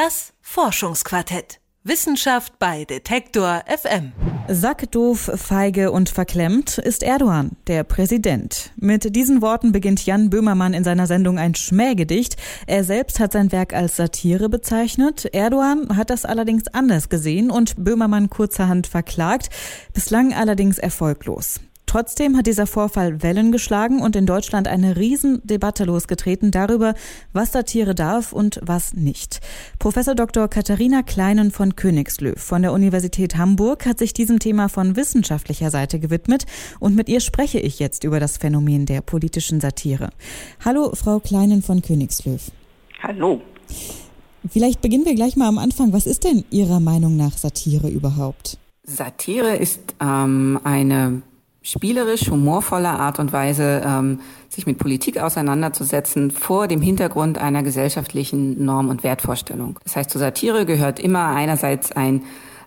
Das Forschungsquartett. Wissenschaft bei Detektor FM. Sackdoof, feige und verklemmt ist Erdogan, der Präsident. Mit diesen Worten beginnt Jan Böhmermann in seiner Sendung ein Schmähgedicht. Er selbst hat sein Werk als Satire bezeichnet. Erdogan hat das allerdings anders gesehen und Böhmermann kurzerhand verklagt, bislang allerdings erfolglos. Trotzdem hat dieser Vorfall Wellen geschlagen und in Deutschland eine Riesendebatte losgetreten darüber, was Satire darf und was nicht. Professor Dr. Katharina Kleinen von Königslöw von der Universität Hamburg hat sich diesem Thema von wissenschaftlicher Seite gewidmet und mit ihr spreche ich jetzt über das Phänomen der politischen Satire. Hallo, Frau Kleinen von Königslöw. Hallo. Vielleicht beginnen wir gleich mal am Anfang. Was ist denn Ihrer Meinung nach Satire überhaupt? Satire ist ähm, eine spielerisch, humorvoller Art und Weise, ähm, sich mit Politik auseinanderzusetzen vor dem Hintergrund einer gesellschaftlichen Norm- und Wertvorstellung. Das heißt, zur Satire gehört immer einerseits ein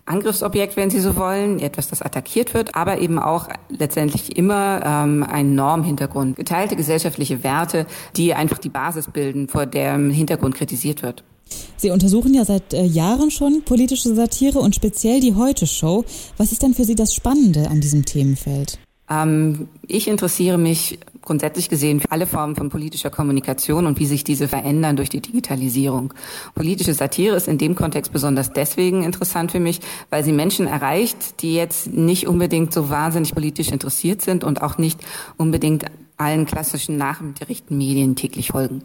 Angriffsobjekt, wenn Sie so wollen, etwas, das attackiert wird, aber eben auch letztendlich immer ähm, ein Normhintergrund, geteilte gesellschaftliche Werte, die einfach die Basis bilden, vor dem Hintergrund kritisiert wird. Sie untersuchen ja seit äh, Jahren schon politische Satire und speziell die Heute-Show. Was ist denn für Sie das Spannende an diesem Themenfeld? Ähm, ich interessiere mich grundsätzlich gesehen für alle Formen von politischer Kommunikation und wie sich diese verändern durch die Digitalisierung. Politische Satire ist in dem Kontext besonders deswegen interessant für mich, weil sie Menschen erreicht, die jetzt nicht unbedingt so wahnsinnig politisch interessiert sind und auch nicht unbedingt allen klassischen Nachrichtenmedien täglich folgen.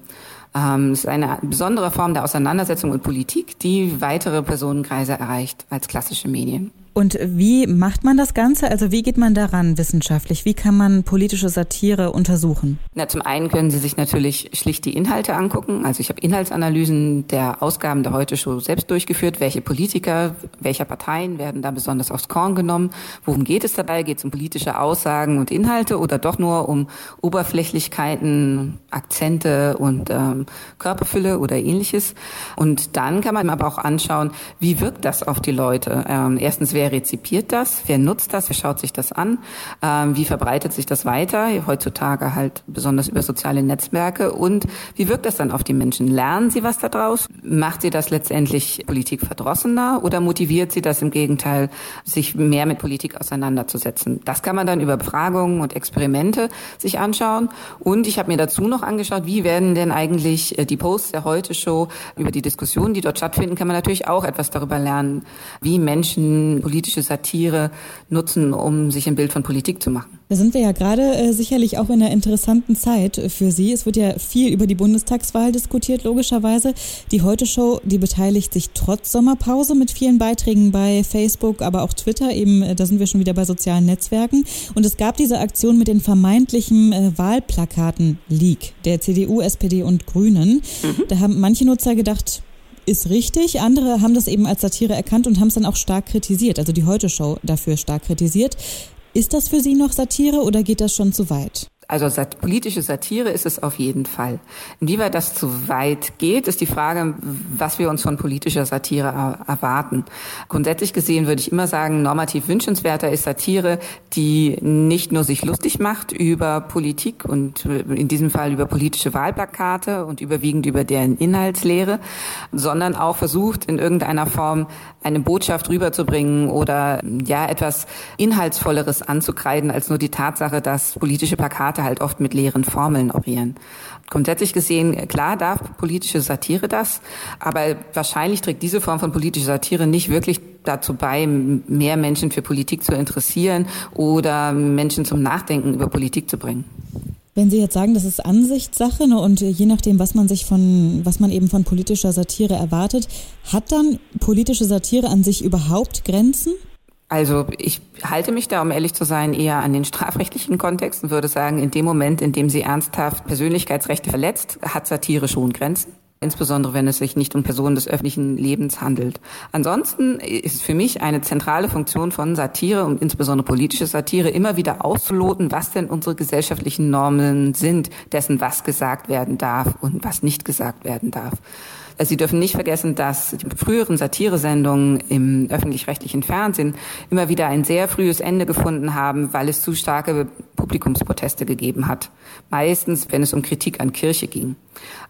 Ähm, es ist eine besondere Form der Auseinandersetzung und Politik, die weitere Personenkreise erreicht als klassische Medien. Und wie macht man das Ganze? Also wie geht man daran wissenschaftlich? Wie kann man politische Satire untersuchen? Na, zum einen können Sie sich natürlich schlicht die Inhalte angucken. Also ich habe Inhaltsanalysen der Ausgaben der Heute Show selbst durchgeführt. Welche Politiker, welcher Parteien werden da besonders aufs Korn genommen? Worum geht es dabei? Geht es um politische Aussagen und Inhalte oder doch nur um Oberflächlichkeiten, Akzente und ähm, Körperfülle oder ähnliches? Und dann kann man aber auch anschauen, wie wirkt das auf die Leute? Ähm, erstens, wer wer rezipiert das, wer nutzt das, wer schaut sich das an, ähm, wie verbreitet sich das weiter, heutzutage halt besonders über soziale Netzwerke und wie wirkt das dann auf die Menschen? Lernen sie was daraus? Macht sie das letztendlich Politik verdrossener oder motiviert sie das im Gegenteil, sich mehr mit Politik auseinanderzusetzen? Das kann man dann über Befragungen und Experimente sich anschauen und ich habe mir dazu noch angeschaut, wie werden denn eigentlich äh, die Posts der Heute-Show über die Diskussionen, die dort stattfinden, kann man natürlich auch etwas darüber lernen, wie Menschen politische Satire nutzen, um sich ein Bild von Politik zu machen. Da sind wir ja gerade äh, sicherlich auch in einer interessanten Zeit für Sie. Es wird ja viel über die Bundestagswahl diskutiert, logischerweise. Die Heute-Show, die beteiligt sich trotz Sommerpause mit vielen Beiträgen bei Facebook, aber auch Twitter. Eben, äh, da sind wir schon wieder bei sozialen Netzwerken. Und es gab diese Aktion mit den vermeintlichen äh, Wahlplakaten-Leak der CDU, SPD und Grünen. Mhm. Da haben manche Nutzer gedacht, ist richtig. Andere haben das eben als Satire erkannt und haben es dann auch stark kritisiert, also die Heute-Show dafür stark kritisiert. Ist das für Sie noch Satire oder geht das schon zu weit? Also sat politische Satire ist es auf jeden Fall. Inwieweit das zu weit geht, ist die Frage, was wir uns von politischer Satire er erwarten. Grundsätzlich gesehen würde ich immer sagen, normativ wünschenswerter ist Satire, die nicht nur sich lustig macht über Politik und in diesem Fall über politische Wahlplakate und überwiegend über deren Inhaltslehre, sondern auch versucht, in irgendeiner Form eine Botschaft rüberzubringen oder ja etwas Inhaltsvolleres anzukreiden als nur die Tatsache, dass politische Plakate Plakate halt oft mit leeren Formeln operieren. Grundsätzlich gesehen, klar darf politische Satire das, aber wahrscheinlich trägt diese Form von politischer Satire nicht wirklich dazu bei, mehr Menschen für Politik zu interessieren oder Menschen zum Nachdenken über Politik zu bringen. Wenn Sie jetzt sagen, das ist Ansichtssache ne, und je nachdem, was man sich von, was man eben von politischer Satire erwartet, hat dann politische Satire an sich überhaupt Grenzen? Also ich halte mich da, um ehrlich zu sein, eher an den strafrechtlichen Kontext und würde sagen, in dem Moment, in dem sie ernsthaft Persönlichkeitsrechte verletzt, hat Satire schon Grenzen. Insbesondere wenn es sich nicht um Personen des öffentlichen Lebens handelt. Ansonsten ist für mich eine zentrale Funktion von Satire und insbesondere politische Satire immer wieder auszuloten, was denn unsere gesellschaftlichen Normen sind, dessen was gesagt werden darf und was nicht gesagt werden darf. Sie dürfen nicht vergessen, dass die früheren Satiresendungen im öffentlich-rechtlichen Fernsehen immer wieder ein sehr frühes Ende gefunden haben, weil es zu starke Publikumsproteste gegeben hat. Meistens, wenn es um Kritik an Kirche ging.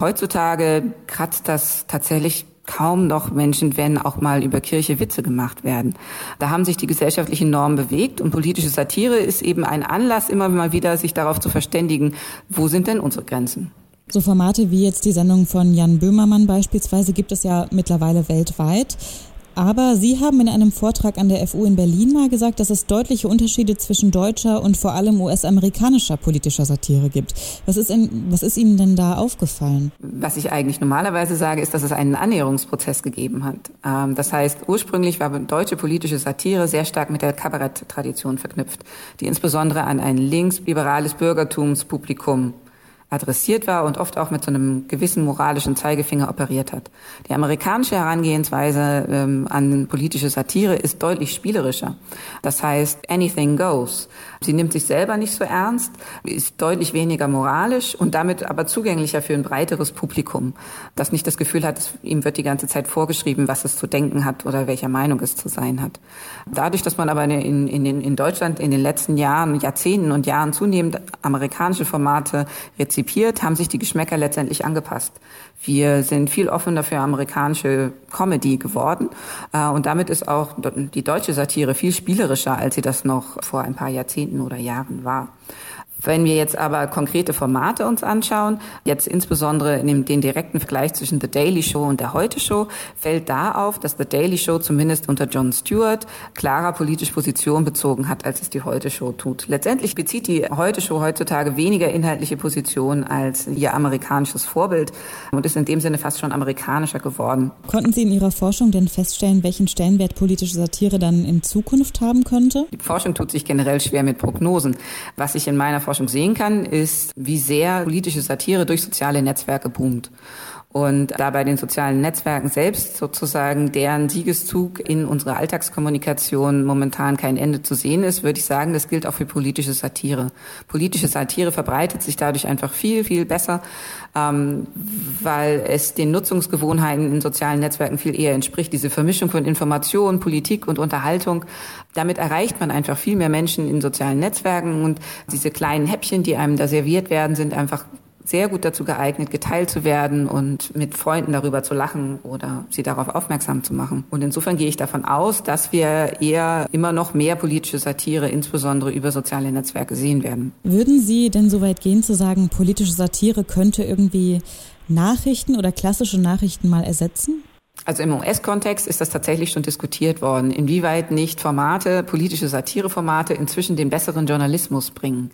Heutzutage kratzt das tatsächlich kaum noch Menschen, wenn auch mal über Kirche Witze gemacht werden. Da haben sich die gesellschaftlichen Normen bewegt und politische Satire ist eben ein Anlass, immer mal wieder sich darauf zu verständigen, wo sind denn unsere Grenzen? So Formate wie jetzt die Sendung von Jan Böhmermann beispielsweise gibt es ja mittlerweile weltweit. Aber Sie haben in einem Vortrag an der FU in Berlin mal gesagt, dass es deutliche Unterschiede zwischen deutscher und vor allem US-amerikanischer politischer Satire gibt. Was ist, in, was ist Ihnen denn da aufgefallen? Was ich eigentlich normalerweise sage, ist, dass es einen Annäherungsprozess gegeben hat. Ähm, das heißt, ursprünglich war deutsche politische Satire sehr stark mit der Kabaretttradition verknüpft, die insbesondere an ein linksliberales Bürgertumspublikum adressiert war und oft auch mit so einem gewissen moralischen Zeigefinger operiert hat. Die amerikanische Herangehensweise ähm, an politische Satire ist deutlich spielerischer. Das heißt, anything goes. Sie nimmt sich selber nicht so ernst, ist deutlich weniger moralisch und damit aber zugänglicher für ein breiteres Publikum, das nicht das Gefühl hat, ihm wird die ganze Zeit vorgeschrieben, was es zu denken hat oder welcher Meinung es zu sein hat. Dadurch, dass man aber in, in, in Deutschland in den letzten Jahren, Jahrzehnten und Jahren zunehmend amerikanische Formate rezipiert, haben sich die Geschmäcker letztendlich angepasst. Wir sind viel offener für amerikanische Comedy geworden äh, und damit ist auch die deutsche Satire viel spielerischer, als sie das noch vor ein paar Jahrzehnten oder Jahren war. Wenn wir jetzt aber konkrete Formate uns anschauen, jetzt insbesondere in dem, den direkten Vergleich zwischen The Daily Show und der Heute Show, fällt da auf, dass The Daily Show zumindest unter Jon Stewart klarer politische Position bezogen hat, als es die Heute Show tut. Letztendlich bezieht die Heute Show heutzutage weniger inhaltliche Position als ihr amerikanisches Vorbild und ist in dem Sinne fast schon amerikanischer geworden. Konnten Sie in Ihrer Forschung denn feststellen, welchen Stellenwert politische Satire dann in Zukunft haben könnte? Die Forschung tut sich generell schwer mit Prognosen. Was ich in meiner Forschung sehen kann, ist, wie sehr politische Satire durch soziale Netzwerke boomt. Und da bei den sozialen Netzwerken selbst sozusagen deren Siegeszug in unserer Alltagskommunikation momentan kein Ende zu sehen ist, würde ich sagen, das gilt auch für politische Satire. Politische Satire verbreitet sich dadurch einfach viel, viel besser, ähm, weil es den Nutzungsgewohnheiten in sozialen Netzwerken viel eher entspricht. Diese Vermischung von Information, Politik und Unterhaltung. Damit erreicht man einfach viel mehr Menschen in sozialen Netzwerken und diese kleinen Häppchen, die einem da serviert werden, sind einfach sehr gut dazu geeignet, geteilt zu werden und mit Freunden darüber zu lachen oder sie darauf aufmerksam zu machen. Und insofern gehe ich davon aus, dass wir eher immer noch mehr politische Satire, insbesondere über soziale Netzwerke, sehen werden. Würden Sie denn so weit gehen zu sagen, politische Satire könnte irgendwie Nachrichten oder klassische Nachrichten mal ersetzen? Also im US-Kontext ist das tatsächlich schon diskutiert worden, inwieweit nicht Formate, politische Satireformate inzwischen den besseren Journalismus bringen.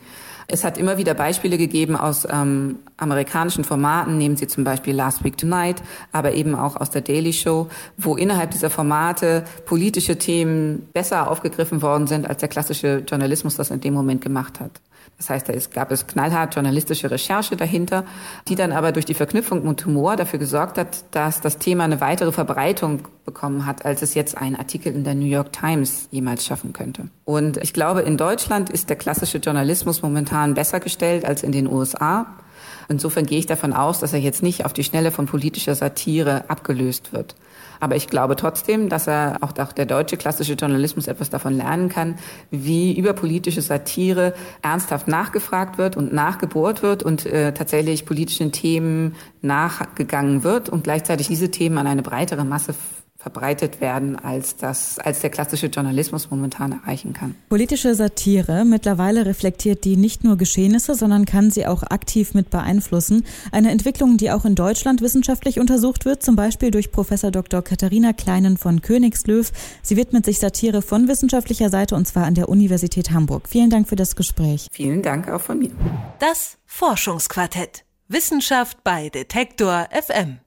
Es hat immer wieder Beispiele gegeben aus ähm, amerikanischen Formaten, nehmen Sie zum Beispiel Last Week Tonight, aber eben auch aus der Daily Show, wo innerhalb dieser Formate politische Themen besser aufgegriffen worden sind, als der klassische Journalismus das in dem Moment gemacht hat. Das heißt, da ist, gab es knallhart journalistische Recherche dahinter, die dann aber durch die Verknüpfung mit Humor dafür gesorgt hat, dass das Thema eine weitere Verbreitung bekommen hat, als es jetzt ein Artikel in der New York Times jemals schaffen könnte. Und ich glaube, in Deutschland ist der klassische Journalismus momentan besser gestellt als in den USA. Insofern gehe ich davon aus, dass er jetzt nicht auf die Schnelle von politischer Satire abgelöst wird. Aber ich glaube trotzdem, dass er auch der deutsche klassische Journalismus etwas davon lernen kann, wie über politische Satire ernsthaft nachgefragt wird und nachgebohrt wird und äh, tatsächlich politischen Themen nachgegangen wird und gleichzeitig diese Themen an eine breitere Masse verbreitet werden, als das, als der klassische Journalismus momentan erreichen kann. Politische Satire mittlerweile reflektiert die nicht nur Geschehnisse, sondern kann sie auch aktiv mit beeinflussen. Eine Entwicklung, die auch in Deutschland wissenschaftlich untersucht wird, zum Beispiel durch Professor Dr. Katharina Kleinen von Königslöw. Sie widmet sich Satire von wissenschaftlicher Seite und zwar an der Universität Hamburg. Vielen Dank für das Gespräch. Vielen Dank auch von mir. Das Forschungsquartett. Wissenschaft bei Detektor FM.